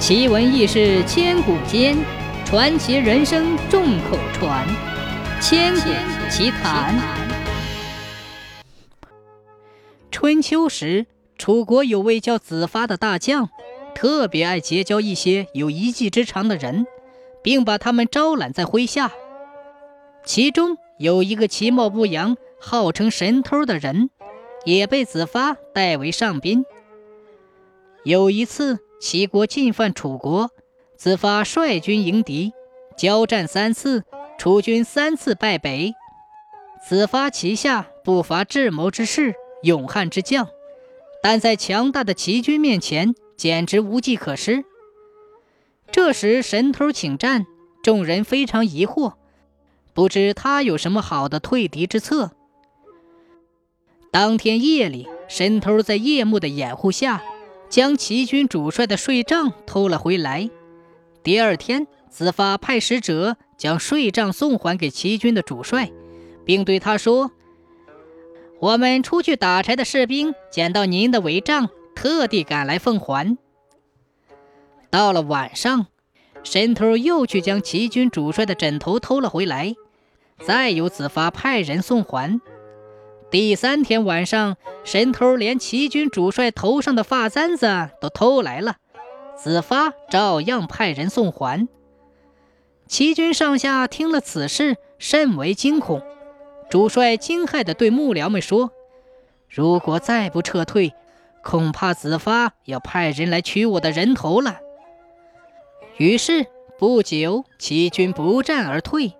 奇闻异事千古间，传奇人生众口传。千古奇谈。春秋时，楚国有位叫子发的大将，特别爱结交一些有一技之长的人，并把他们招揽在麾下。其中有一个其貌不扬、号称神偷的人，也被子发带为上宾。有一次，齐国进犯楚国，子发率军迎敌，交战三次，楚军三次败北。子发旗下不乏智谋之士、勇悍之将，但在强大的齐军面前，简直无计可施。这时，神偷请战，众人非常疑惑，不知他有什么好的退敌之策。当天夜里，神偷在夜幕的掩护下。将齐军主帅的税账偷了回来。第二天，子发派使者将税账送还给齐军的主帅，并对他说：“我们出去打柴的士兵捡到您的帷帐，特地赶来奉还。”到了晚上，神偷又去将齐军主帅的枕头偷了回来，再由子发派人送还。第三天晚上，神偷连齐军主帅头上的发簪子都偷来了，子发照样派人送还。齐军上下听了此事，甚为惊恐。主帅惊骇地对幕僚们说：“如果再不撤退，恐怕子发要派人来取我的人头了。”于是不久，齐军不战而退。